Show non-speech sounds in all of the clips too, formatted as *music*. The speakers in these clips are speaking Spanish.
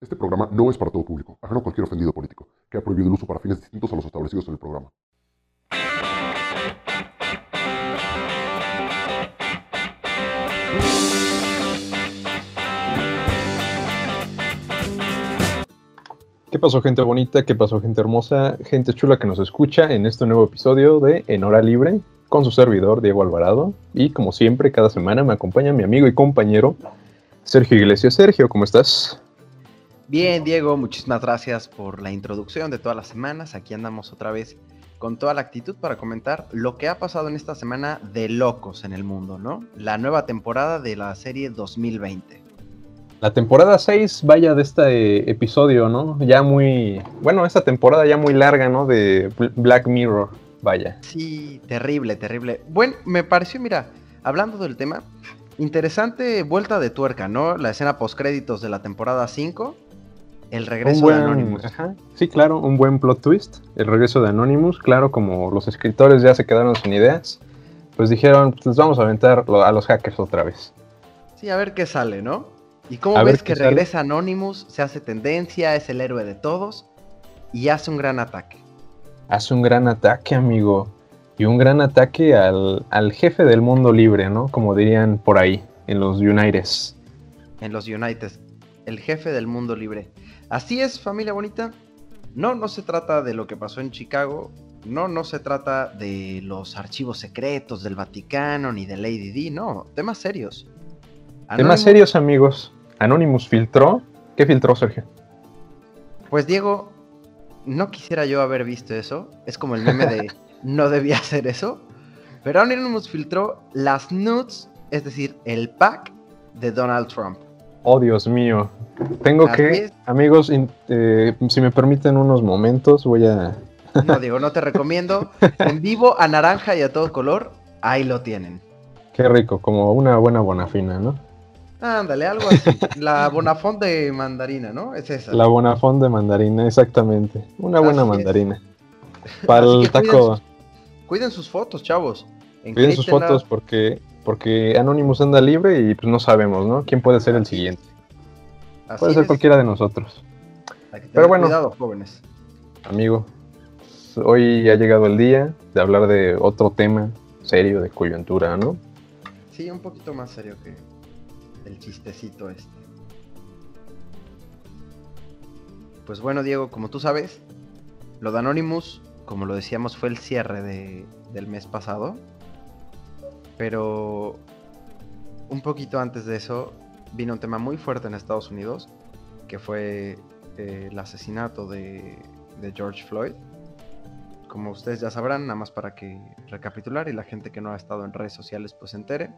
Este programa no es para todo público, ajeno a cualquier ofendido político, que ha prohibido el uso para fines distintos a los establecidos en el programa. ¿Qué pasó gente bonita? ¿Qué pasó gente hermosa? Gente chula que nos escucha en este nuevo episodio de En Hora Libre con su servidor Diego Alvarado. Y como siempre, cada semana me acompaña mi amigo y compañero Sergio Iglesias. Sergio, ¿cómo estás? Bien, Diego, muchísimas gracias por la introducción de todas las semanas. Aquí andamos otra vez con toda la actitud para comentar lo que ha pasado en esta semana de locos en el mundo, ¿no? La nueva temporada de la serie 2020. La temporada 6, vaya de este episodio, ¿no? Ya muy, bueno, esta temporada ya muy larga, ¿no? De Black Mirror, vaya. Sí, terrible, terrible. Bueno, me pareció, mira, hablando del tema, interesante vuelta de tuerca, ¿no? La escena postcréditos de la temporada 5, el regreso de Anonymous. Ajá, sí, claro, un buen plot twist, el regreso de Anonymous, claro, como los escritores ya se quedaron sin ideas, pues dijeron, pues vamos a aventar a los hackers otra vez. Sí, a ver qué sale, ¿no? ¿Y cómo ves que regresa Anonymous, se hace tendencia, es el héroe de todos y hace un gran ataque? Hace un gran ataque, amigo. Y un gran ataque al, jefe del mundo libre, ¿no? Como dirían por ahí, en los Uniteds. En los Uniteds, el jefe del mundo libre. Así es, familia bonita. No, no se trata de lo que pasó en Chicago. No, no se trata de los archivos secretos del Vaticano ni de Lady D. No, temas serios. Temas serios, amigos. Anonymous filtró. ¿Qué filtró, Sergio? Pues Diego, no quisiera yo haber visto eso. Es como el meme de *laughs* no debía hacer eso. Pero Anonymous filtró las nudes, es decir, el pack de Donald Trump. Oh, Dios mío. Tengo que, amigos, eh, si me permiten unos momentos, voy a... *laughs* no, Diego, no te recomiendo. En vivo, a naranja y a todo color, ahí lo tienen. Qué rico, como una buena bonafina, ¿no? Ándale, algo así. La *laughs* Bonafont de mandarina, ¿no? Es esa. La Bonafont de mandarina, exactamente. Una buena mandarina. Para el taco. Cuiden sus, fotos, chavos. cuiden sus fotos porque, porque Anonymous anda libre y pues no sabemos, ¿no? ¿Quién puede ser el siguiente? puede ser cualquiera de nosotros. Pero bueno, cuidado, jóvenes. Amigo, hoy ha llegado el día de hablar de otro tema serio de coyuntura, ¿no? Sí, un poquito más serio que, el chistecito este. Pues bueno, Diego, como tú sabes, lo de Anonymous, como lo decíamos, fue el cierre del mes pasado. Pero un poquito antes de eso, vino un tema muy fuerte en Estados Unidos, que fue eh, el asesinato de, George Floyd. Como ustedes ya sabrán, nada más para que recapitular y la gente que no ha estado en redes sociales pues se entere,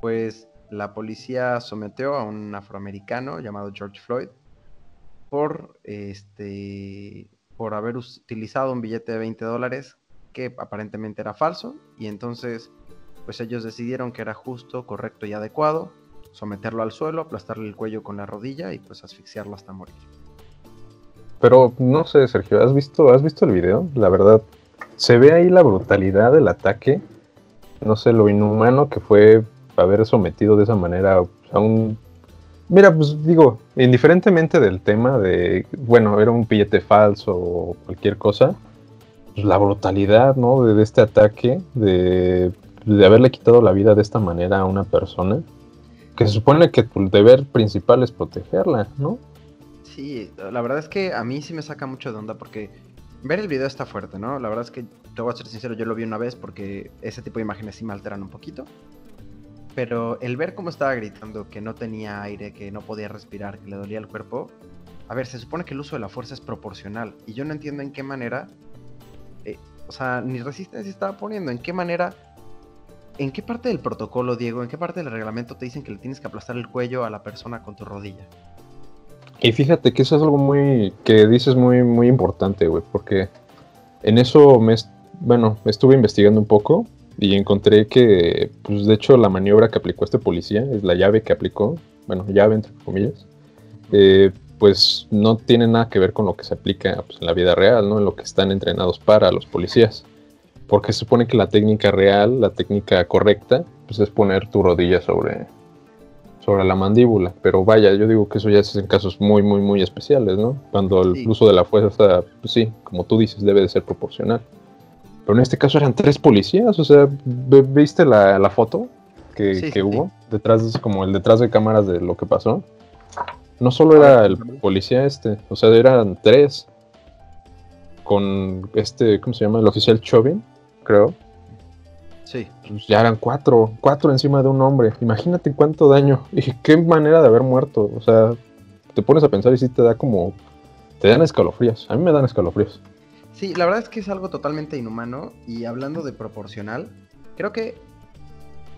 pues la policía sometió a un afroamericano llamado George Floyd por, este, por haber utilizado un billete de 20 dólares que aparentemente era falso y entonces pues ellos decidieron que era justo, correcto y adecuado someterlo al suelo, aplastarle el cuello con la rodilla y pues asfixiarlo hasta morir. Pero no sé, Sergio, ¿has visto, ¿has visto el video? La verdad, se ve ahí la brutalidad del ataque, no sé, lo inhumano que fue haber sometido de esa manera a un... Mira, pues digo, indiferentemente del tema de, bueno, era un billete falso o cualquier cosa, pues la brutalidad, ¿no? De, este ataque, de, de, haberle quitado la vida de esta manera a una persona, que se supone que tu deber principal es protegerla, ¿no? Sí, la verdad es que a mí sí me saca mucho de onda porque ver el video está fuerte, ¿no? La verdad es que, te voy a ser sincero, yo lo vi una vez porque ese tipo de imágenes sí me alteran un poquito. Pero el ver cómo estaba gritando, que no tenía aire, que no podía respirar, que le dolía el cuerpo. A ver, se supone que el uso de la fuerza es proporcional. Y yo no entiendo en qué manera. Eh, o sea, ni resistencia estaba poniendo. En qué manera. ¿En qué parte del protocolo, Diego? ¿En qué parte del reglamento te dicen que le tienes que aplastar el cuello a la persona con tu rodilla? Y fíjate que eso es algo muy. que dices muy, muy importante, güey. Porque en eso me. Bueno, estuve investigando un poco y encontré que, pues de hecho, la maniobra que aplicó este policía, es la llave que aplicó, bueno, llave entre comillas, eh, pues no tiene nada que ver con lo que se aplica pues, en la vida real, ¿no? En lo que están entrenados para los policías. Porque se supone que la técnica real, la técnica correcta, pues es poner tu rodilla sobre, sobre la mandíbula. Pero vaya, yo digo que eso ya es en casos muy, muy, muy especiales, ¿no? Cuando el Sí. uso de la fuerza, pues sí, como tú dices, debe de ser proporcional. Pero en este caso eran tres policías, o sea, ¿ve- ¿viste la, la foto que, Sí, que sí, sí. hubo? Detrás, como el detrás de cámaras de lo que pasó. No solo era el policía este, o sea, eran tres. Con este, ¿cómo se llama? El oficial Chauvin, creo. Sí. Pues ya eran cuatro, cuatro encima de un hombre. Imagínate cuánto daño. *laughs* Y qué manera de haber muerto. O sea, te pones a pensar y sí te da como. Te dan escalofríos. A mí me dan escalofríos. Sí, la verdad es que es algo totalmente inhumano y hablando de proporcional, creo que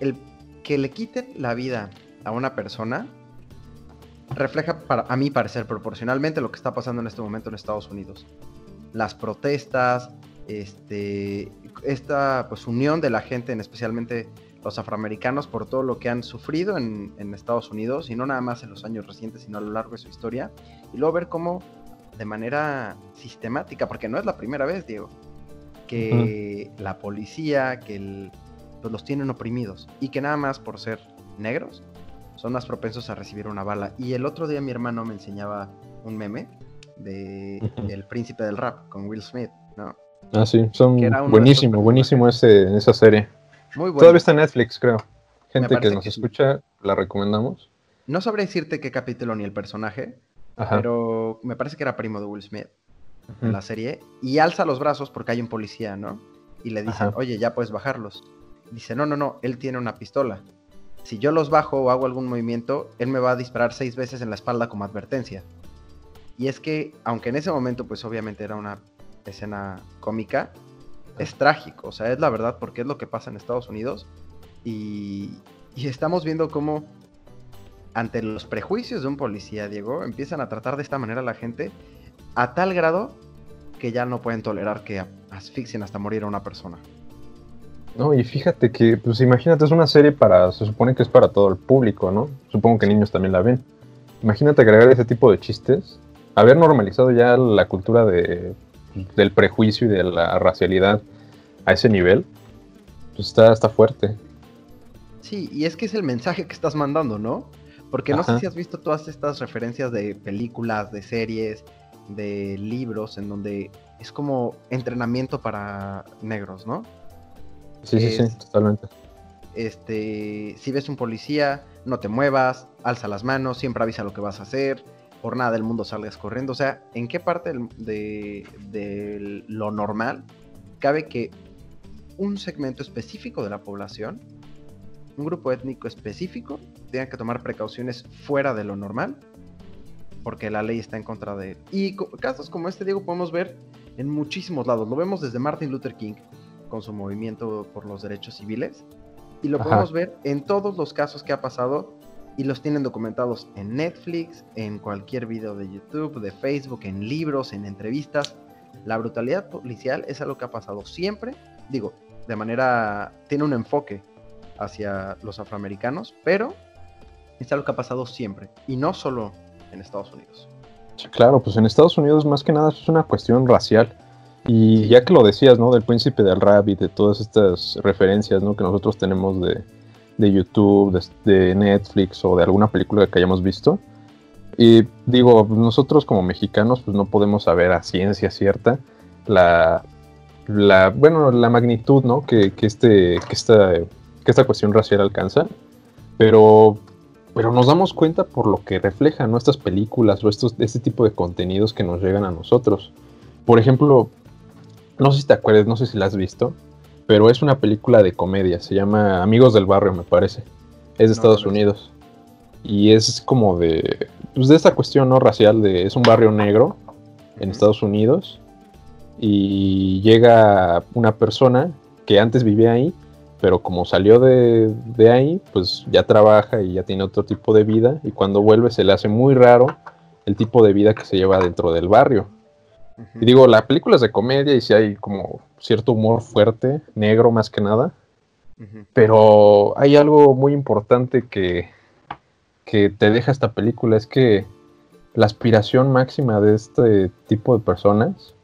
el que le quiten la vida a una persona refleja, para, a mi parecer, proporcionalmente lo que está pasando en este momento en Estados Unidos. Las protestas, este, esta pues, unión de la gente, en especialmente los afroamericanos, por todo lo que han sufrido en, en Estados Unidos, y no nada más en los años recientes, sino a lo largo de su historia, y luego ver cómo de manera sistemática, porque no es la primera vez, Diego, que la policía, que el- pues los tienen oprimidos y que nada más por ser negros son más propensos a recibir una bala. Y el otro día mi hermano me enseñaba un meme de. El Príncipe del Rap con Will Smith, ¿no? Ah, sí, son buenísimo, buenísimo ese, esa serie. Muy bueno. Todavía está en Netflix, creo. Gente que nos que sí. escucha, la recomendamos. No sabría decirte qué capítulo ni el personaje, Ajá. pero me parece que era primo de Will Smith. en la serie y alza los brazos porque hay un policía, ¿no? Y le dicen, Ajá. oye, ya puedes bajarlos. Dice, no, no, no, él tiene una pistola. Si yo los bajo o hago algún movimiento, él me va a disparar seis veces en la espalda como advertencia. Y es que, aunque en ese momento, pues obviamente era una escena cómica, es trágico, o sea, es la verdad porque es lo que pasa en Estados Unidos. Y, y estamos viendo cómo, ante los prejuicios de un policía, Diego, empiezan a tratar de esta manera a la gente a tal grado que ya no pueden tolerar que asfixien hasta morir a una persona. No, y fíjate que, pues imagínate, es una serie para, se supone que es para todo el público, ¿no? Supongo que niños también la ven. Imagínate agregar ese tipo de chistes, haber normalizado ya la cultura de, del prejuicio y de la racialidad a ese nivel, pues está, está fuerte. Sí, y es que es el mensaje que estás mandando, ¿no? Porque no sé si has visto todas estas referencias de películas, de series, de libros, en donde es como entrenamiento para negros, ¿no? Sí, sí, sí, Es- totalmente. Este, si ves un policía, no te muevas, alza las manos, siempre avisa lo que vas a hacer, por nada del mundo salgas corriendo. O sea, ¿en qué parte de, de lo normal cabe que un segmento específico de la población, un grupo étnico específico, tenga que tomar precauciones fuera de lo normal? Porque la ley está en contra de él. Y casos como este, Diego, podemos ver en muchísimos lados. Lo vemos desde Martin Luther King con su movimiento por los derechos civiles. Y lo Ajá. podemos ver en todos los casos que ha pasado y los tienen documentados en Netflix, en cualquier video de YouTube, de Facebook, en libros, en entrevistas. La brutalidad policial es algo que ha pasado siempre, digo, de manera, tiene un enfoque hacia los afroamericanos, pero es algo que ha pasado siempre y no solo en Estados Unidos. Sí, claro, pues en Estados Unidos más que nada es una cuestión racial. Y ya que lo decías, ¿no? Del príncipe del rap y de todas estas referencias, ¿no? Que nosotros tenemos de, de YouTube, de, Netflix o de alguna película que hayamos visto. Y digo, nosotros como mexicanos pues no podemos saber a ciencia cierta la, la bueno, la magnitud, ¿no? Que, que, este, que, esta, que esta cuestión racial alcanza. Pero pero nos damos cuenta por lo que reflejan ¿no? estas películas o estos, este tipo de contenidos que nos llegan a nosotros. Por ejemplo, no sé si te acuerdas, no sé si la has visto, pero es una película de comedia, se llama Amigos del Barrio, me parece. Es de No, Estados no Unidos. Y es como de, pues de esta cuestión no racial, de, es un barrio negro en. Estados Unidos y llega una persona que antes vivía ahí, pero como salió de, de ahí, pues ya trabaja y ya tiene otro tipo de vida y cuando vuelve se le hace muy raro el tipo de vida que se lleva dentro del barrio. Y digo, la película es de comedia y sí hay como cierto humor fuerte, negro más que nada, pero hay algo muy importante que, que te deja esta película, es que la aspiración máxima de este tipo de personas,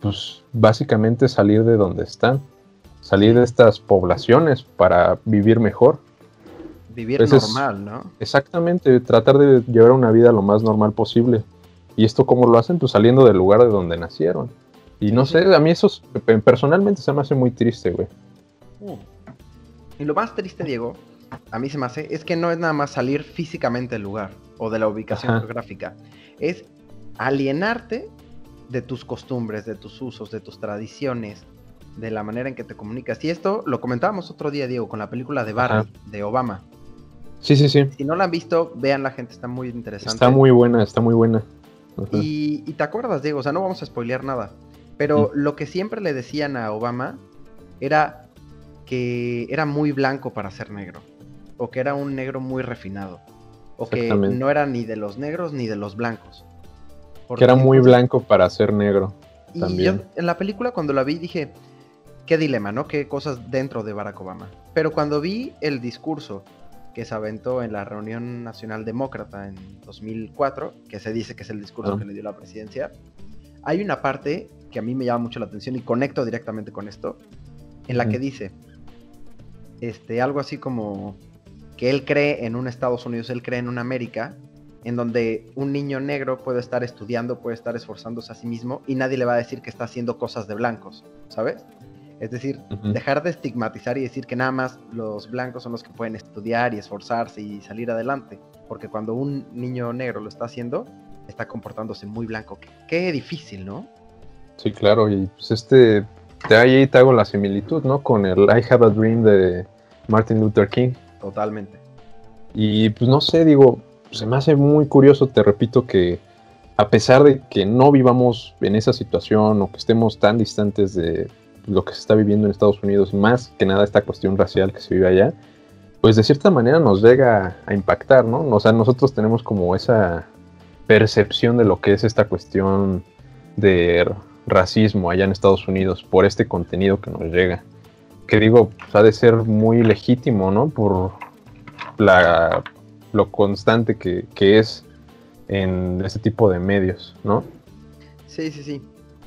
pues básicamente es salir de donde están, salir de estas poblaciones para vivir mejor. Vivir normal, ¿no? Exactamente, tratar de llevar una vida lo más normal posible. ¿Y esto cómo lo hacen? Pues saliendo del lugar de donde nacieron. Y no sé, a mí eso es- pe- personalmente se me hace muy triste, güey. Y lo más triste, Diego, a mí se me hace, es que no es nada más salir físicamente del lugar o de la ubicación Ajá. geográfica. Es alienarte de tus costumbres, de tus usos, de tus tradiciones, de la manera en que te comunicas. Y esto lo comentábamos otro día, Diego, con la película de Barbie, de Obama. Sí, sí, sí. Si no la han visto, vean la gente, está muy interesante. Está muy buena, está muy buena. Y, y te acuerdas, Diego, o sea, no vamos a spoilear nada. Pero lo que siempre le decían a Obama era que era muy blanco para ser negro. O que era un negro muy refinado. O que no era ni de los negros ni de los blancos. Que era Porque muy blanco para ser negro. Y también. yo en la película cuando la vi dije, qué dilema, ¿no? Qué cosas dentro de Barack Obama. Pero cuando vi el discurso que se aventó en la reunión nacional demócrata en 2004, que se dice que es el discurso Ah. que le dio la presidencia, hay una parte que a mí me llama mucho la atención y conecto directamente con esto, en la que dice, este, algo así como que él cree en un Estados Unidos, él cree en una América, en donde un niño negro puede estar estudiando, puede estar esforzándose a sí mismo y nadie le va a decir que está haciendo cosas de blancos, ¿sabes? Es decir, dejar de estigmatizar y decir que nada más los blancos son los que pueden estudiar y esforzarse y salir adelante, porque cuando un niño negro lo está haciendo, está comportándose muy blanco. Qué, qué difícil, ¿no? Sí, claro, y pues este, de ahí te hago la similitud, ¿no? Con el I Have a Dream de Martin Luther King. Totalmente. Y pues no sé, digo, se me hace muy curioso, te repito, que a pesar de que no vivamos en esa situación o que estemos tan distantes de lo que se está viviendo en Estados Unidos, más que nada esta cuestión racial que se vive allá, pues de cierta manera nos llega a impactar, ¿no? O sea, nosotros tenemos como esa percepción de lo que es esta cuestión de racismo allá en Estados Unidos por este contenido que nos llega. Que digo, pues, ha de ser muy legítimo, ¿no? Por la, lo constante que, que es en este tipo de medios, ¿no? Sí, sí, sí.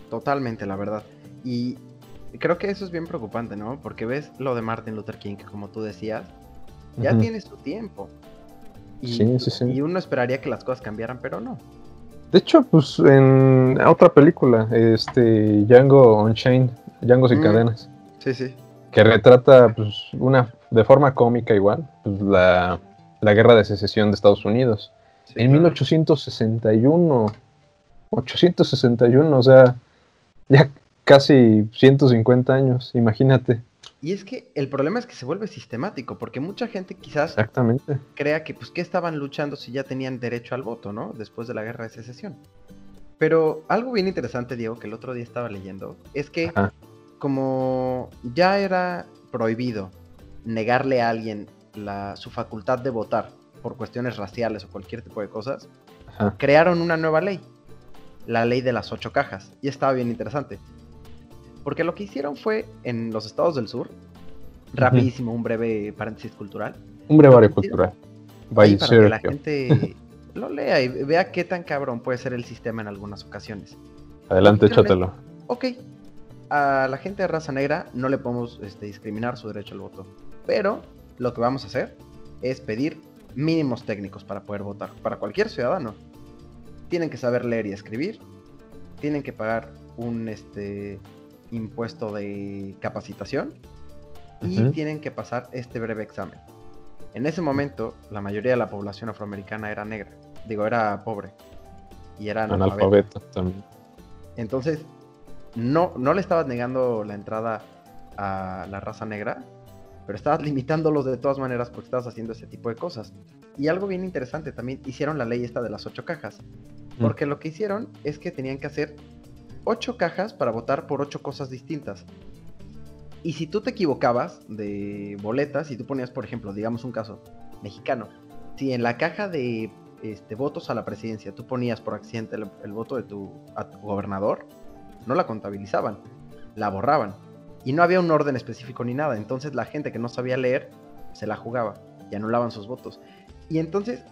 Totalmente, la verdad. Y creo que eso es bien preocupante, ¿no? Porque ves lo de Martin Luther King, que como tú decías, ya Ujú. tiene su tiempo. Y, Sí, sí, sí. y uno esperaría que las cosas cambiaran, pero no. De hecho, pues en otra película, este Django Unchained, Django sin Mm. cadenas, Sí, sí. que retrata pues una de forma cómica igual, pues, la, la guerra de secesión de Estados Unidos. Sí, en claro. 1861, 861, o sea, ya casi 150 años, imagínate. Y es que el problema es que se vuelve sistemático, porque mucha gente quizás Exactamente. crea que, pues, ¿qué estaban luchando si ya tenían derecho al voto, ¿no? Después de la guerra de secesión. Pero algo bien interesante, Diego, que el otro día estaba leyendo, es que Ajá. como ya era prohibido negarle a alguien la, su facultad de votar por cuestiones raciales o cualquier tipo de cosas, Ajá. crearon una nueva ley, la ley de las ocho cajas, y estaba bien interesante. Porque lo que hicieron fue en los estados del sur, rapidísimo, un breve paréntesis cultural, Un Sí. cultural. para que la gente *laughs* lo lea y vea qué tan cabrón puede ser el sistema en algunas ocasiones. Adelante, échatelo. Ok, a la gente de raza negra no le podemos este, discriminar su derecho al voto, pero lo que vamos a hacer es pedir mínimos técnicos para poder votar, para cualquier ciudadano. Tienen que saber leer y escribir, tienen que pagar un este, impuesto de capacitación y tienen que pasar este breve examen. En ese momento, la mayoría de la población afroamericana era negra, digo, era pobre y era analfabeta. También. Entonces, no, no le estabas negando la entrada a la raza negra, pero estabas limitándolos de todas maneras porque estabas haciendo ese tipo de cosas. Y algo bien interesante, también hicieron la ley esta de las ocho cajas. Porque lo que hicieron es que tenían que hacer ocho cajas para votar por ocho cosas distintas. Y si tú te equivocabas de boletas, si tú ponías, por ejemplo, digamos un caso mexicano, si en la caja de este, votos a la presidencia tú ponías por accidente el, el voto de tu, a tu gobernador, no la contabilizaban, la borraban. Y no había un orden específico ni nada. Entonces la gente que no sabía leer se la jugaba y anulaban sus votos. Y entonces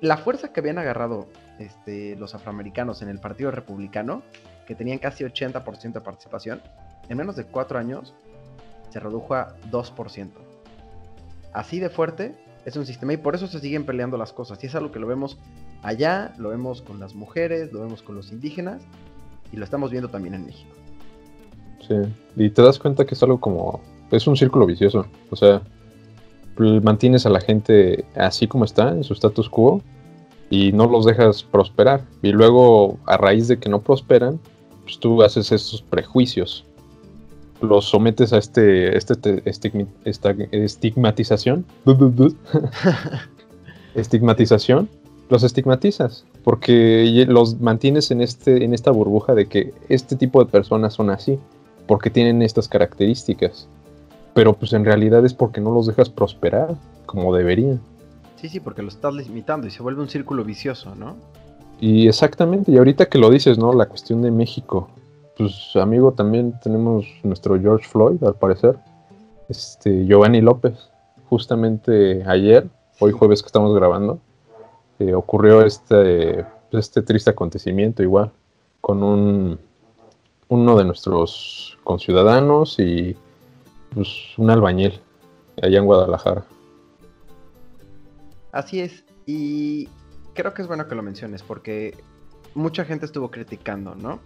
la fuerza que habían agarrado este, los afroamericanos en el Partido Republicano, que tenían casi 80% de participación, en menos de cuatro años se redujo a 2%. Así de fuerte Es un sistema y por eso se siguen peleando las cosas. Y es algo que lo vemos allá, lo vemos con las mujeres, lo vemos con los indígenas y lo estamos viendo también en México. Sí, y te das cuenta que es algo como... Es un círculo vicioso. O sea, mantienes a la gente así como está, en su status quo, y no los dejas prosperar. Y luego, a raíz de que no prosperan, pues tú haces esos prejuicios. Los sometes a este, este esta estigmatización. *laughs* estigmatización. Los estigmatizas. Porque los mantienes en, este, en esta burbuja de que este tipo de personas son así. Porque tienen estas características. Pero pues en realidad es porque no los dejas prosperar como deberían. Sí, sí, porque lo estás limitando y se vuelve un círculo vicioso, ¿no? Y exactamente, y ahorita que lo dices, ¿no? La cuestión de México. Pues amigo, también tenemos nuestro George Floyd, al parecer. Este, Giovanni López. Justamente ayer, hoy jueves que estamos grabando, eh, ocurrió este, este triste acontecimiento igual, con un, uno de nuestros conciudadanos y pues, un albañil allá en Guadalajara. Así es, y creo que es bueno que lo menciones porque mucha gente estuvo criticando, ¿no?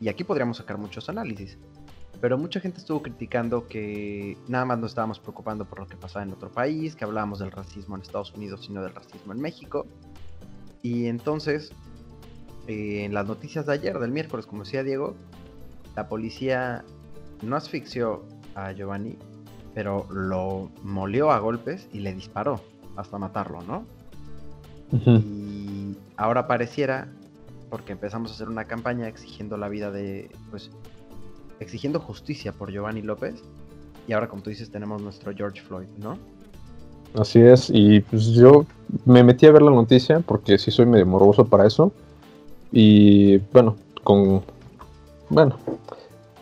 Y aquí podríamos sacar muchos análisis. Pero mucha gente estuvo criticando que nada más nos estábamos preocupando por lo que pasaba en otro país, que hablábamos del racismo en Estados Unidos y no del racismo en México. Y entonces, eh, en las noticias de ayer, del miércoles, como decía Diego, la policía no asfixió a Giovanni, pero lo molió a golpes y le disparó hasta matarlo, ¿no? Y ahora pareciera, porque empezamos a hacer una campaña exigiendo la vida de, pues, exigiendo justicia por Giovanni López, y ahora como tú dices tenemos nuestro George Floyd, ¿no? Así es, y pues yo me metí a ver la noticia porque sí soy medio morboso para eso. Y bueno, con. Bueno,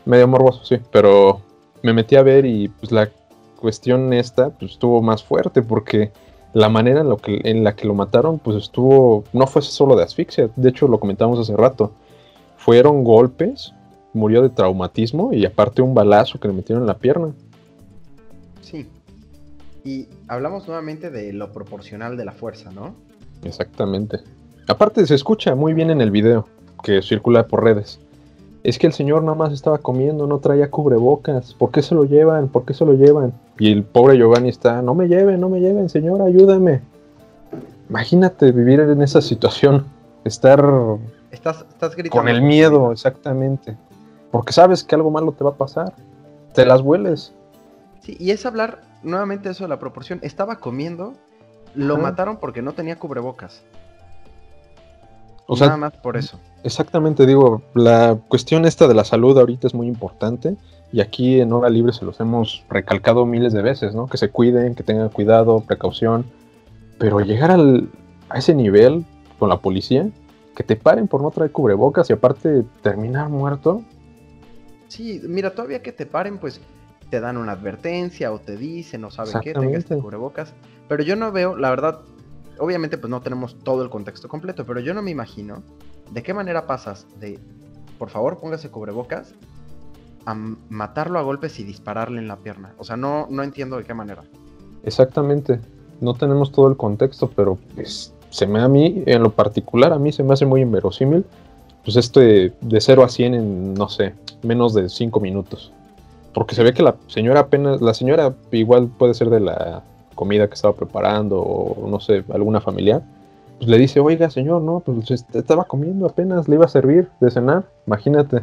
medio morboso, sí, pero me metí a ver y pues la cuestión esta pues estuvo más fuerte porque la manera en, lo que, en la que lo mataron, pues estuvo, no fue solo de asfixia, de hecho lo comentamos hace rato, fueron golpes, murió de traumatismo y aparte un balazo que le metieron en la pierna. Sí, y hablamos nuevamente de lo proporcional de la fuerza, ¿no? Exactamente. Aparte se escucha muy bien en el video que circula por redes es que el señor nada más estaba comiendo, no traía cubrebocas, ¿por qué se lo llevan? ¿Por qué se lo llevan? Y el pobre Giovanni está, no me lleven, no me lleven, señor, ayúdame. Imagínate vivir en esa situación, estar estás, con el miedo, exactamente, porque sabes que algo malo te va a pasar, te las hueles. Sí, y es hablar nuevamente eso de la proporción, estaba comiendo, lo mataron porque no tenía cubrebocas. O Nada más por eso. Exactamente, digo, la cuestión esta de la salud ahorita es muy importante y aquí en Hora Libre se los hemos recalcado miles de veces, ¿no? Que se cuiden, que tengan cuidado, precaución, pero llegar al, a ese nivel con la policía, que te paren por no traer cubrebocas y aparte terminar muerto. Sí, mira, todavía que te paren, pues te dan una advertencia o te dicen o saben qué, tengas cubrebocas, pero yo no veo, la verdad, obviamente pues no tenemos todo el contexto completo, pero yo no me imagino de qué manera pasas de, por favor, póngase cubrebocas, a matarlo a golpes y dispararle en la pierna. O sea, no, no entiendo de qué manera. Exactamente. No tenemos todo el contexto, pero pues, se me a mí, en lo particular, a mí se me hace muy inverosímil, pues este de 0 a 100 en, no sé, menos de 5 minutos. Porque se ve que la señora apenas, la señora igual puede ser de la comida que estaba preparando o no sé, alguna familiar, pues le dice, oiga señor, no, pues estaba comiendo apenas, le iba a servir de cenar, imagínate.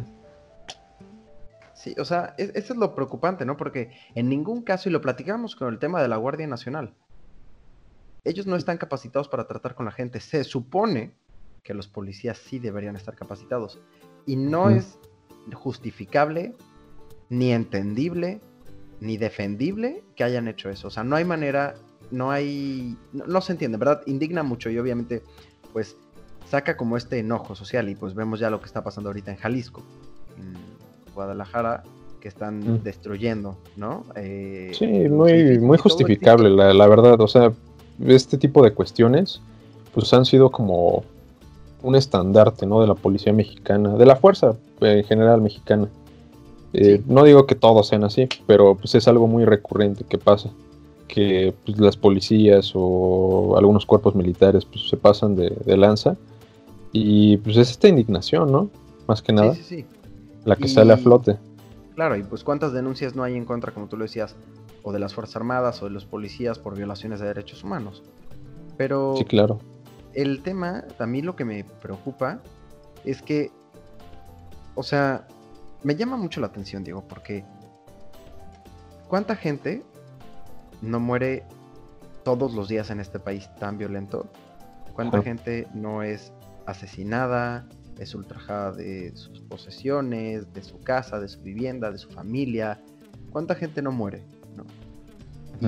Sí, o sea, eso es lo preocupante, ¿no? Porque en ningún caso, y lo platicamos con el tema de la Guardia Nacional, ellos no están capacitados para tratar con la gente. Se supone que los policías sí deberían estar capacitados. Y no es justificable, ni entendible, ni defendible que hayan hecho eso. O sea, no hay manera, no hay, no, se entiende, ¿verdad? Indigna mucho y obviamente, pues, saca como este enojo social y pues vemos ya lo que está pasando ahorita en Jalisco, en Guadalajara, que están mm. destruyendo, ¿no? Eh, sí, muy, muy justificable, la, la, verdad. O sea, este tipo de cuestiones, pues han sido como un estandarte, ¿no? De la policía mexicana, de la fuerza en general mexicana. Eh, no digo que todos sean así, pero pues es algo muy recurrente que pasa. que pues, las policías o algunos cuerpos militares pues, se pasan de, de lanza. Y pues es esta indignación, ¿no? Más que nada, Sí, sí, sí. la que Y- sale a flote. Claro, y pues cuántas denuncias no hay en contra, como tú lo decías, o de las Fuerzas Armadas o de los policías por violaciones de derechos humanos. Pero Sí, claro. el tema, a mí lo que me preocupa es que, o sea, me llama mucho la atención, Diego, porque ¿cuánta gente no muere todos los días en este país tan violento? ¿Cuánta Ajá. gente no es asesinada, es ultrajada de sus posesiones, de su casa, de su vivienda, de su familia? ¿Cuánta gente no muere? ¿no?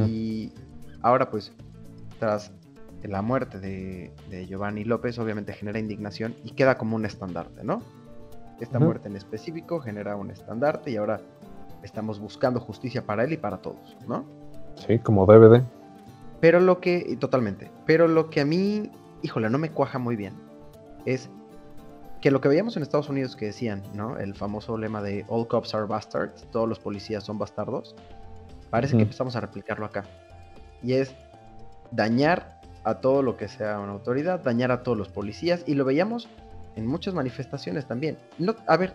Y ahora pues, tras la muerte de, de Giovanni López, obviamente genera indignación y queda como un estandarte, ¿no? Esta muerte en específico genera un estandarte y ahora estamos buscando justicia para él y para todos, ¿no? Sí, como DVD. Pero lo que, totalmente, pero lo que a mí, híjole, no me cuaja muy bien, es que lo que veíamos en Estados Unidos que decían, ¿no? El famoso lema de All cops are bastards, todos los policías son bastardos, parece que empezamos a replicarlo acá. Y es dañar a todo lo que sea una autoridad, dañar a todos los policías, y lo veíamos en muchas manifestaciones también. No, a ver,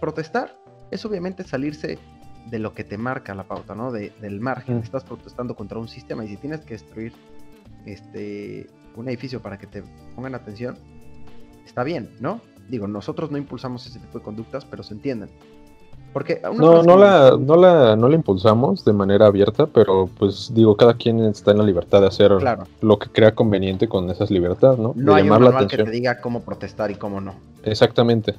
protestar es obviamente salirse de lo que te marca la pauta, ¿no? De- del margen. Ujú. Estás protestando contra un sistema y si tienes que destruir este un edificio para que te pongan atención, está bien, ¿no? Digo, nosotros no impulsamos ese tipo de conductas, pero se entienden. Porque No, no la, no, la, no la impulsamos de manera abierta, pero pues digo, cada quien está en la libertad de hacer Claro, lo que crea conveniente con esas libertades, ¿no? no de hay un llamar la manual que te diga cómo protestar y cómo no. Exactamente.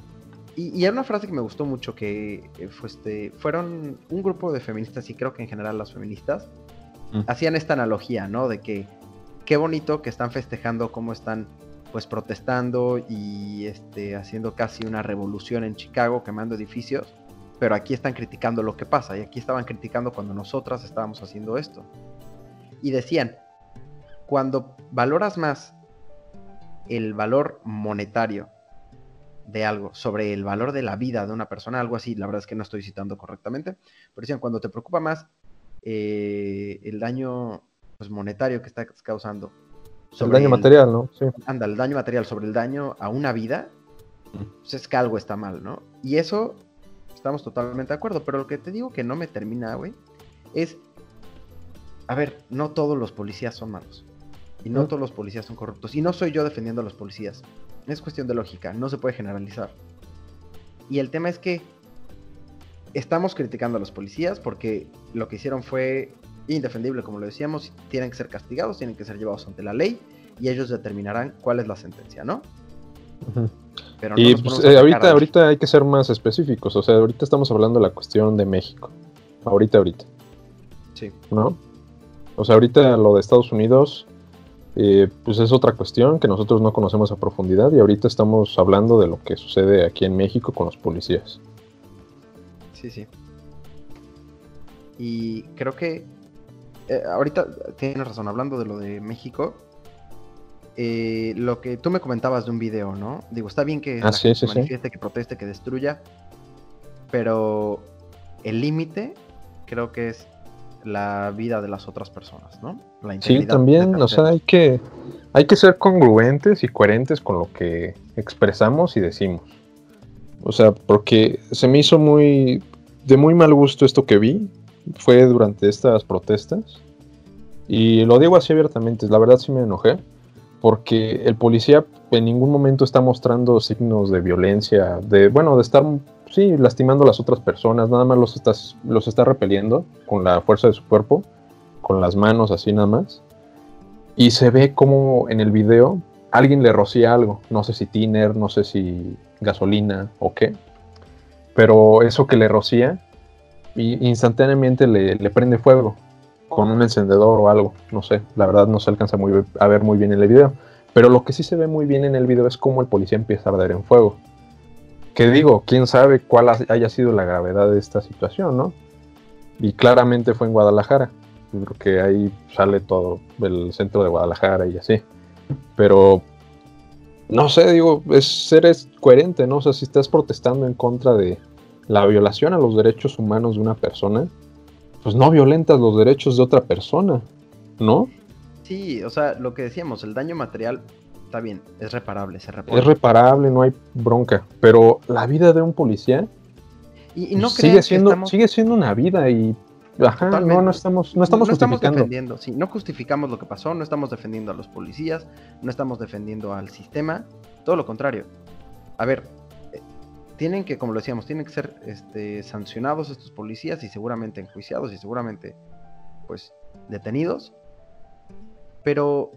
Y, y hay una frase que me gustó mucho que eh, fue este, fueron un grupo de feministas y creo que en general las feministas Mm. hacían esta analogía, ¿no? De que qué bonito que están festejando cómo están pues protestando y este haciendo casi una revolución en Chicago quemando edificios, pero aquí están criticando lo que pasa y aquí estaban criticando cuando nosotras estábamos haciendo esto. Y decían, cuando valoras más el valor monetario de algo sobre el valor de la vida de una persona, algo así, la verdad es que no estoy citando correctamente, pero decían, cuando te preocupa más eh, el daño pues, monetario que estás causando, el daño material, ¿no? Sí. anda, el daño material sobre el daño a una vida, pues es que algo está mal, ¿no? Y eso estamos totalmente de acuerdo, pero lo que te digo que no me termina, güey, es, a ver, no todos los policías son malos. Y no todos los policías son corruptos. Y no soy yo defendiendo a los policías. Es cuestión de lógica, no se puede generalizar. Y el tema es que estamos criticando a los policías porque lo que hicieron fue indefendible, como lo decíamos, tienen que ser castigados, tienen que ser llevados ante la ley y ellos determinarán cuál es la sentencia, ¿no? Ujú. Pero no Y nos pues, eh, ahorita, ahorita hay que ser más específicos. O sea, ahorita estamos hablando de la cuestión de México. Ahorita, ahorita, Sí, ¿no? O sea, ahorita lo de Estados Unidos, eh, pues es otra cuestión que nosotros no conocemos a profundidad. Y ahorita estamos hablando de lo que sucede aquí en México con los policías. sí, sí. Y creo que eh, ahorita tienes razón, hablando de lo de México, eh, lo que tú me comentabas de un video, ¿no? Digo, está bien que Ah, la sí, gente sí, sí. manifieste, que proteste, que destruya, pero el límite creo que es la vida de las otras personas, ¿no? La Sí, también, o sea, hay que, hay que ser congruentes y coherentes con lo que expresamos y decimos. O sea, porque se me hizo muy, de muy mal gusto esto que vi, fue durante estas protestas. Y lo digo así abiertamente, la verdad sí me enojé, porque el policía en ningún momento está mostrando signos de violencia, de, bueno, de estar, sí, lastimando a las otras personas, nada más los, estás, los está repeliendo con la fuerza de su cuerpo, con las manos así nada más. Y se ve como en el video alguien le rocía algo, no sé si tiner, no sé si gasolina o qué, pero eso que le rocía instantáneamente le prende fuego con un encendedor o algo, no sé, la verdad no se alcanza muy, a ver muy bien en el video, pero lo que sí se ve muy bien en el video es cómo el policía empieza a arder en fuego. Que digo, quién sabe cuál ha- haya sido la gravedad de esta situación, ¿no? Y claramente fue en Guadalajara. Yo creo que ahí sale todo el centro de Guadalajara y así. Pero no sé, digo, es ser coherente, ¿no? O sea, si estás protestando en contra de la violación a los derechos humanos de una persona, pues no violentas los derechos de otra persona. ¿no? Sí, o sea, lo que decíamos, el daño material está bien, es reparable, se repone. Es reparable, no hay bronca. Pero la vida de un policía y, y no sigue crean que siendo, estamos- sigue siendo una vida y ajá, no, no estamos, no estamos justificando. defendiendo, sí, no justificamos lo que pasó, no estamos defendiendo a los policías, no estamos defendiendo al sistema, todo lo contrario. A ver, tienen que, como lo decíamos, tienen que ser este, sancionados estos policías y seguramente enjuiciados y seguramente, pues, detenidos. Pero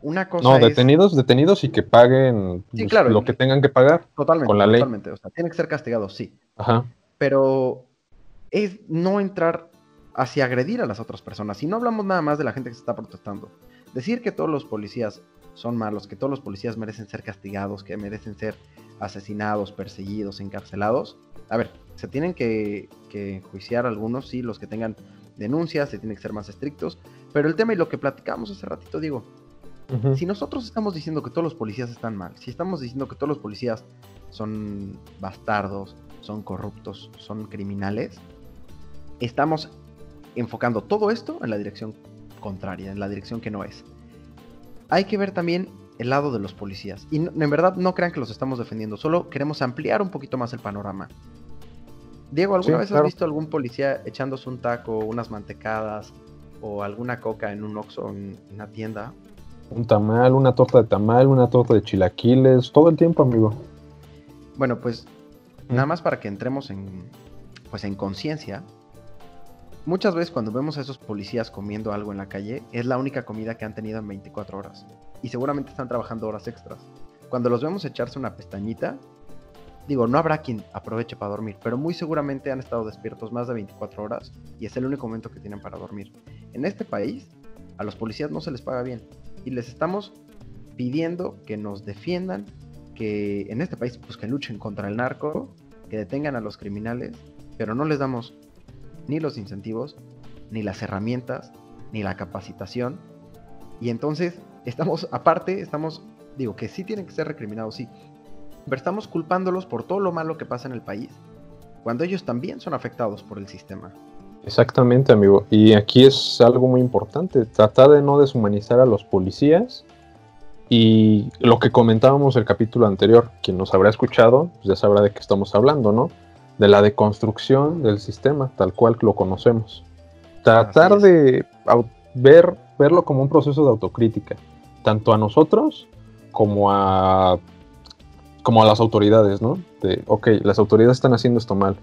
una cosa no, es detenidos, detenidos y que paguen Sí, pues, claro, lo que tengan que pagar. totalmente, con la ley. totalmente, o sea, tienen que ser castigados, sí. Ajá. pero es no entrar hacia agredir a las otras personas. Y no hablamos nada más de la gente que se está protestando. Decir que todos los policías son malos, que todos los policías merecen ser castigados, que merecen ser asesinados, perseguidos, encarcelados. A ver, se tienen que, que enjuiciar algunos, sí, los que tengan denuncias, se tienen que ser más estrictos. Pero el tema y lo que platicamos hace ratito, digo, si nosotros estamos diciendo que todos los policías están mal, si estamos diciendo que todos los policías son bastardos, son corruptos, son criminales, estamos enfocando todo esto en la dirección contraria, en la dirección que no es. Hay que ver también el lado de los policías. Y no- en verdad no crean que los estamos defendiendo, solo queremos ampliar un poquito más el panorama. Diego, ¿alguna Sí, vez claro. has visto algún policía echándose un taco, unas mantecadas o alguna coca en un Oxxo en una tienda? Un tamal, una torta de tamal, una torta de chilaquiles, todo el tiempo, amigo. Bueno, pues Mm. nada más para que entremos en, pues en conciencia. Muchas veces cuando vemos a esos policías comiendo algo en la calle, es la única comida que han tenido en 24 horas. Y seguramente están trabajando horas extras. Cuando los vemos echarse una pestañita, digo, no habrá quien aproveche para dormir, pero muy seguramente han estado despiertos más de 24 horas y es el único momento que tienen para dormir. En este país, a los policías no se les paga bien y les estamos pidiendo que nos defiendan, que en este país pues que luchen contra el narco, que detengan a los criminales, pero no les damos ni los incentivos, ni las herramientas, ni la capacitación. Y entonces estamos, aparte, estamos, digo, que sí tienen que ser recriminados, sí, pero estamos culpándolos por todo lo malo que pasa en el país, cuando ellos también son afectados por el sistema. Exactamente, amigo. Y aquí es algo muy importante, tratar de no deshumanizar a los policías. Y lo que comentábamos el capítulo anterior, quien nos habrá escuchado, pues ya sabrá de qué estamos hablando, ¿no? De la deconstrucción del sistema, tal cual lo conocemos. Tratar de ver, verlo como un proceso de autocrítica, tanto a nosotros como a, como a las autoridades, ¿no? De, ok, las autoridades están haciendo esto mal.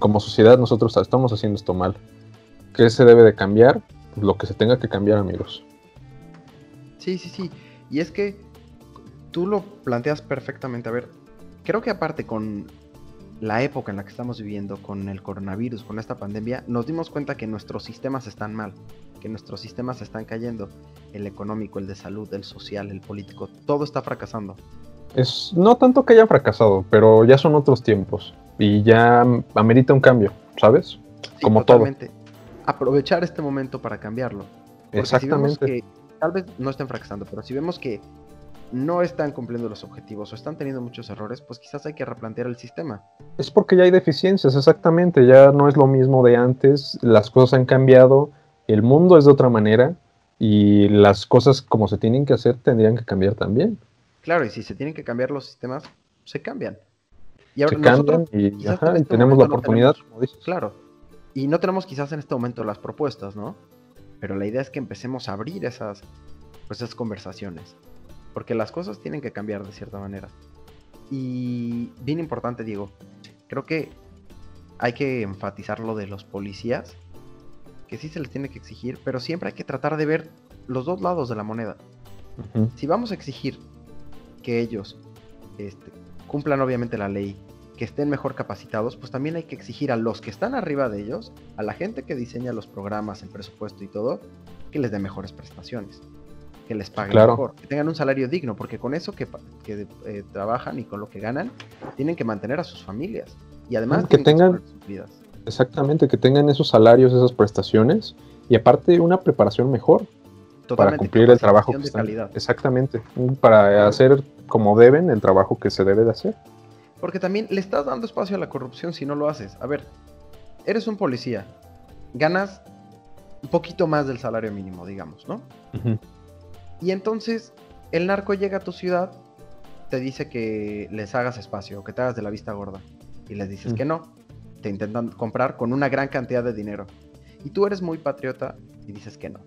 Como sociedad nosotros estamos haciendo esto mal. ¿Qué se debe de cambiar? Lo que se tenga que cambiar, amigos. Sí, sí, sí. Y es que tú lo planteas perfectamente. A ver, creo que aparte con la época en la que estamos viviendo, con el coronavirus, con esta pandemia, nos dimos cuenta que nuestros sistemas están mal, que nuestros sistemas están cayendo. El económico, el de salud, el social, el político, todo está fracasando. Es no tanto que hayan fracasado, pero ya son otros tiempos y ya amerita un cambio, ¿sabes? Sí, Como todo. totalmente. Aprovechar este momento para cambiarlo. Porque si vemos Exactamente. que tal vez no estén fracasando, pero si vemos que no están cumpliendo los objetivos o están teniendo muchos errores, pues quizás hay que replantear el sistema. Es porque ya hay deficiencias, exactamente. Ya no es lo mismo de antes. Las cosas han cambiado. El mundo es de otra manera. Y las cosas como se tienen que hacer tendrían que cambiar también. Claro, y si se tienen que cambiar los sistemas, se cambian. Y ahora se cambian nosotros, y, ajá, en y este tenemos la no oportunidad, tenemos- claro, y no tenemos quizás en este momento las propuestas, ¿no? Pero la idea es que empecemos a abrir esas, pues esas conversaciones. Porque las cosas tienen que cambiar de cierta manera. Y bien importante, Diego, creo que hay que enfatizar lo de los policías, que sí se les tiene que exigir, pero siempre hay que tratar de ver los dos lados de la moneda. Si vamos a exigir que ellos este, cumplan obviamente la ley, que estén mejor capacitados, pues también hay que exigir a los que están arriba de ellos, a la gente que diseña los programas, el presupuesto y todo, que les dé mejores prestaciones, que les paguen Claro. mejor, que tengan un salario digno, porque con eso que, que, eh, trabajan y con lo que ganan, tienen que mantener a sus familias y además Que tengan- mejorar sus vidas. Exactamente, que tengan esos salarios, esas prestaciones y aparte una preparación mejor para Totalmente, cumplir el trabajo que capacitación están. de calidad. Exactamente, para hacer como deben el trabajo que se debe de hacer. Porque también le estás dando espacio a la corrupción si no lo haces. A ver, eres un policía, ganas un poquito más del salario mínimo, digamos, ¿no? Ujú. Y entonces el narco llega a tu ciudad, te dice que les hagas espacio, que te hagas de la vista gorda. Y les dices Mm. que no. Te intentan comprar con una gran cantidad de dinero. Y tú eres muy patriota y dices que no.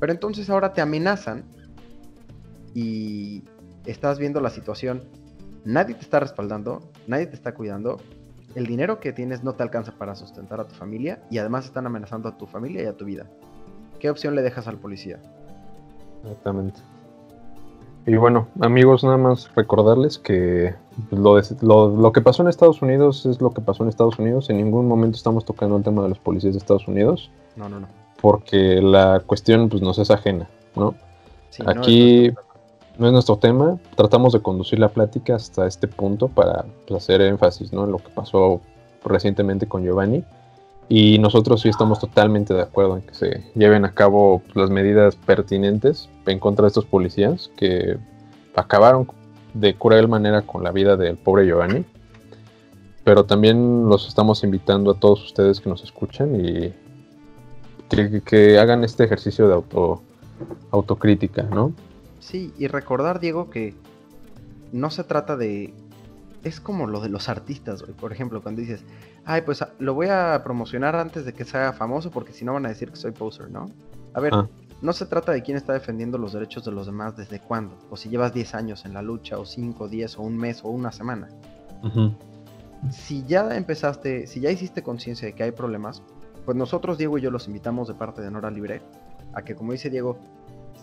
Pero entonces ahora te amenazan y estás viendo la situación. Nadie te está respaldando, nadie te está cuidando. El dinero que tienes no te alcanza para sustentar a tu familia y además están amenazando a tu familia y a tu vida. ¿Qué opción le dejas al policía? Exactamente. Y bueno, amigos, nada más recordarles que lo, de- lo, lo que pasó en Estados Unidos es lo que pasó en Estados Unidos. En ningún momento estamos tocando el tema de los policías de Estados Unidos, No, no, no. porque la cuestión pues, nos es ajena, ¿no? Sí, no, Aquí no es nuestro tema. Tratamos de conducir la plática hasta este punto para pues, hacer énfasis ¿no? en lo que pasó recientemente con Giovanni. Y nosotros sí estamos totalmente de acuerdo en que se lleven a cabo las medidas pertinentes en contra de estos policías que acabaron de cruel manera con la vida del pobre Giovanni. Pero también los estamos invitando a todos ustedes que nos escuchan y que, hagan este ejercicio de auto, autocrítica, ¿no? Sí, y recordar, Diego, que no se trata de... Es como lo de los artistas. Por ejemplo, cuando dices, ay, pues a- lo voy a promocionar antes de que sea famoso porque si no van a decir que soy poser, ¿no? A ver, Ah. no se trata de quién está defendiendo los derechos de los demás desde cuándo, o si llevas 10 años en la lucha, o 5, 10, o un mes, o una semana. Ujú. Si ya empezaste, si ya hiciste conciencia de que hay problemas, pues nosotros, Diego y yo, los invitamos de parte de Nora Libre a que, como dice Diego,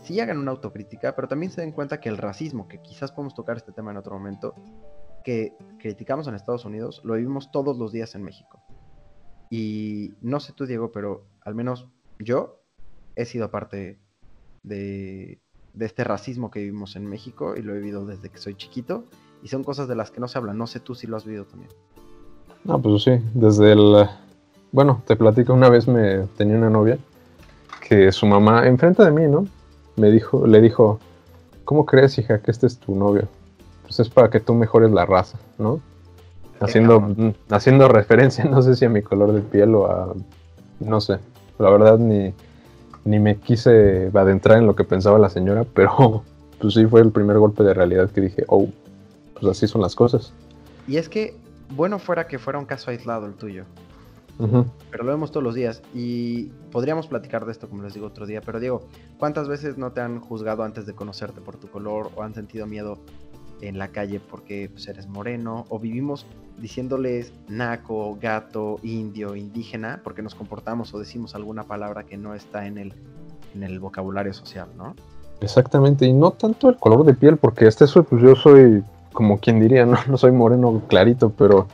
sí hagan una autocrítica, pero también se den cuenta que el racismo, que quizás podemos tocar este tema en otro momento, que criticamos en Estados Unidos, lo vivimos todos los días en México. Y no sé tú, Diego, pero al menos yo he sido parte de, este racismo que vivimos en México y lo he vivido desde que soy chiquito. Y son cosas de las que no se habla. No sé tú si lo has vivido también. No, pues sí, desde el... Bueno, te platico, una vez me tenía una novia que su mamá, enfrente de mí, ¿no? Me dijo, le dijo, ¿cómo crees, hija, que este es tu novio? Pues es para que tú mejores la raza, ¿no? Haciendo, mm, haciendo referencia, *laughs* no sé si a mi color de piel o a... No sé, la verdad ni, ni me quise adentrar en lo que pensaba la señora, *laughs* pero pues sí fue el primer golpe de realidad que dije, oh, pues así son las cosas. Y es que, bueno fuera que fuera un caso aislado el tuyo. Pero lo vemos todos los días y podríamos platicar de esto, como les digo otro día. Pero Diego, ¿cuántas veces no te han juzgado antes de conocerte por tu color o han sentido miedo en la calle porque pues, eres moreno? O vivimos diciéndoles naco, gato, indio, indígena porque nos comportamos o decimos alguna palabra que no está en el, en el vocabulario social, ¿no? Exactamente, y no tanto el color de piel, porque este eso, pues yo soy, como quien diría, no, no soy moreno clarito, pero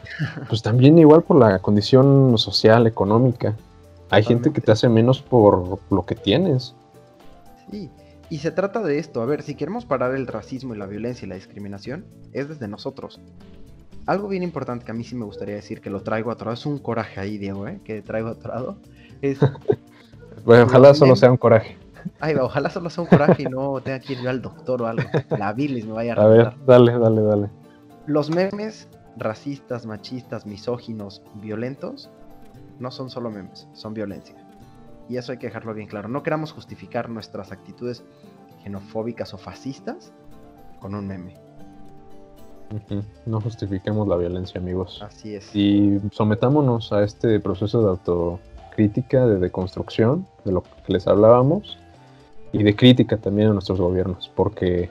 pues también igual por la condición social, económica. Hay gente que te hace menos por lo que tienes. Sí, y se trata de esto. A ver, si queremos parar el racismo y la violencia y la discriminación, es desde nosotros. Algo bien importante que a mí sí me gustaría decir, que lo traigo atorado, es un coraje ahí, Diego, ¿eh? Que traigo atorado. Es, *laughs* Bueno, ojalá solo sea un coraje. ay, ojalá solo sea un coraje y no tenga que ir yo al doctor o algo. La bilis me vaya a A ver, dale, dale, dale. Los memes racistas, machistas, misóginos, violentos, no son solo memes, son violencia. Y eso hay que dejarlo bien claro. No queramos justificar nuestras actitudes xenofóbicas o fascistas con un meme. No justifiquemos la violencia, amigos. Así es. Y sometámonos a este proceso de autocrítica, de deconstrucción, de lo que les hablábamos, y de crítica también a nuestros gobiernos, porque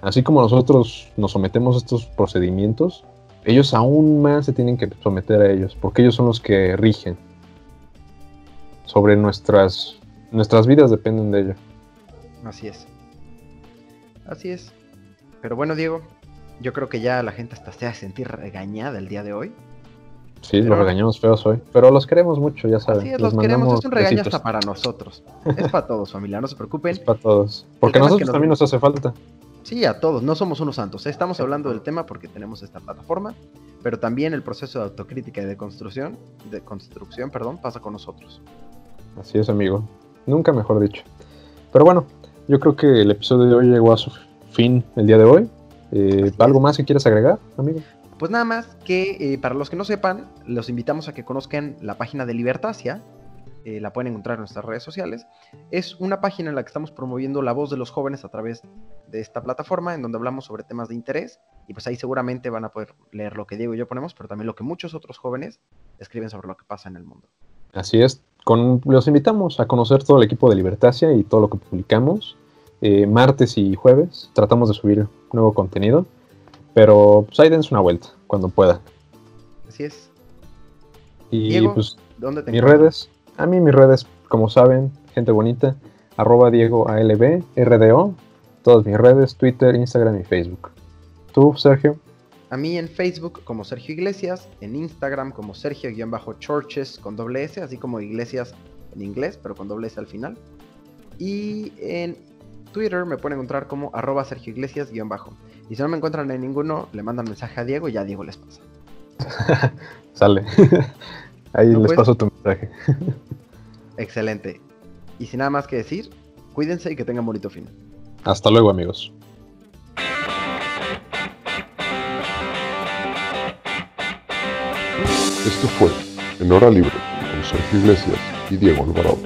así como nosotros nos sometemos a estos procedimientos, ellos aún más se tienen que someter a ellos, porque ellos son los que rigen. Sobre nuestras, nuestras vidas dependen de ello. Así es. Así es. Pero bueno, Diego, yo creo que ya la gente hasta se hace sentir regañada el día de hoy. Sí, Pero- los regañamos feos hoy, pero los queremos mucho, ya saben. Así es, los queremos. Es un regaño besitos. hasta para nosotros. Es para todos, familia, no se preocupen. Es para todos. Porque a es que nosotros nos- también nos hace falta. Sí, a todos, no somos unos santos. Estamos hablando del tema porque tenemos esta plataforma, pero también el proceso de autocrítica y de construcción, de construcción, perdón, pasa con nosotros. Así es, amigo. Nunca mejor dicho. Pero bueno, yo creo que el episodio de hoy llegó a su fin el día de hoy. Eh, ¿Algo más que quieras agregar, amigo? Pues nada más que eh, para los que no sepan, los invitamos a que conozcan la página de Libertasia, eh, la pueden encontrar en nuestras redes sociales. Es una página en la que estamos promoviendo la voz de los jóvenes a través de esta plataforma, en donde hablamos sobre temas de interés. Y pues ahí seguramente van a poder leer lo que Diego y yo ponemos, pero también lo que muchos otros jóvenes escriben sobre lo que pasa en el mundo. Así es. Con, los invitamos a conocer todo el equipo de Libertasia y todo lo que publicamos. Eh, martes y jueves tratamos de subir nuevo contenido. Pero pues ahí dense una vuelta cuando pueda. Así es. Y Diego, pues ¿Dónde te mis redes, a mí mis redes, como saben, gente bonita, arroba Diego ALB, RDO, todas mis redes, Twitter, Instagram y Facebook. ¿Tú, Sergio? A mí en Facebook como Sergio Iglesias, en Instagram como Sergio-Churches con doble S, así como Iglesias en inglés, pero con doble S al final. Y en Twitter me pueden encontrar como arroba Sergio Iglesias-bajo. Y si no me encuentran en ninguno, le mandan mensaje a Diego y ya Diego les pasa. *laughs* Sale. *laughs* Ahí No, les pues. paso tu mensaje. *laughs* Excelente. Y sin nada más que decir, cuídense y que tengan bonito fin. Hasta luego, amigos. Esto fue En Hora Libre con Sergio Iglesias y Diego Alvarado.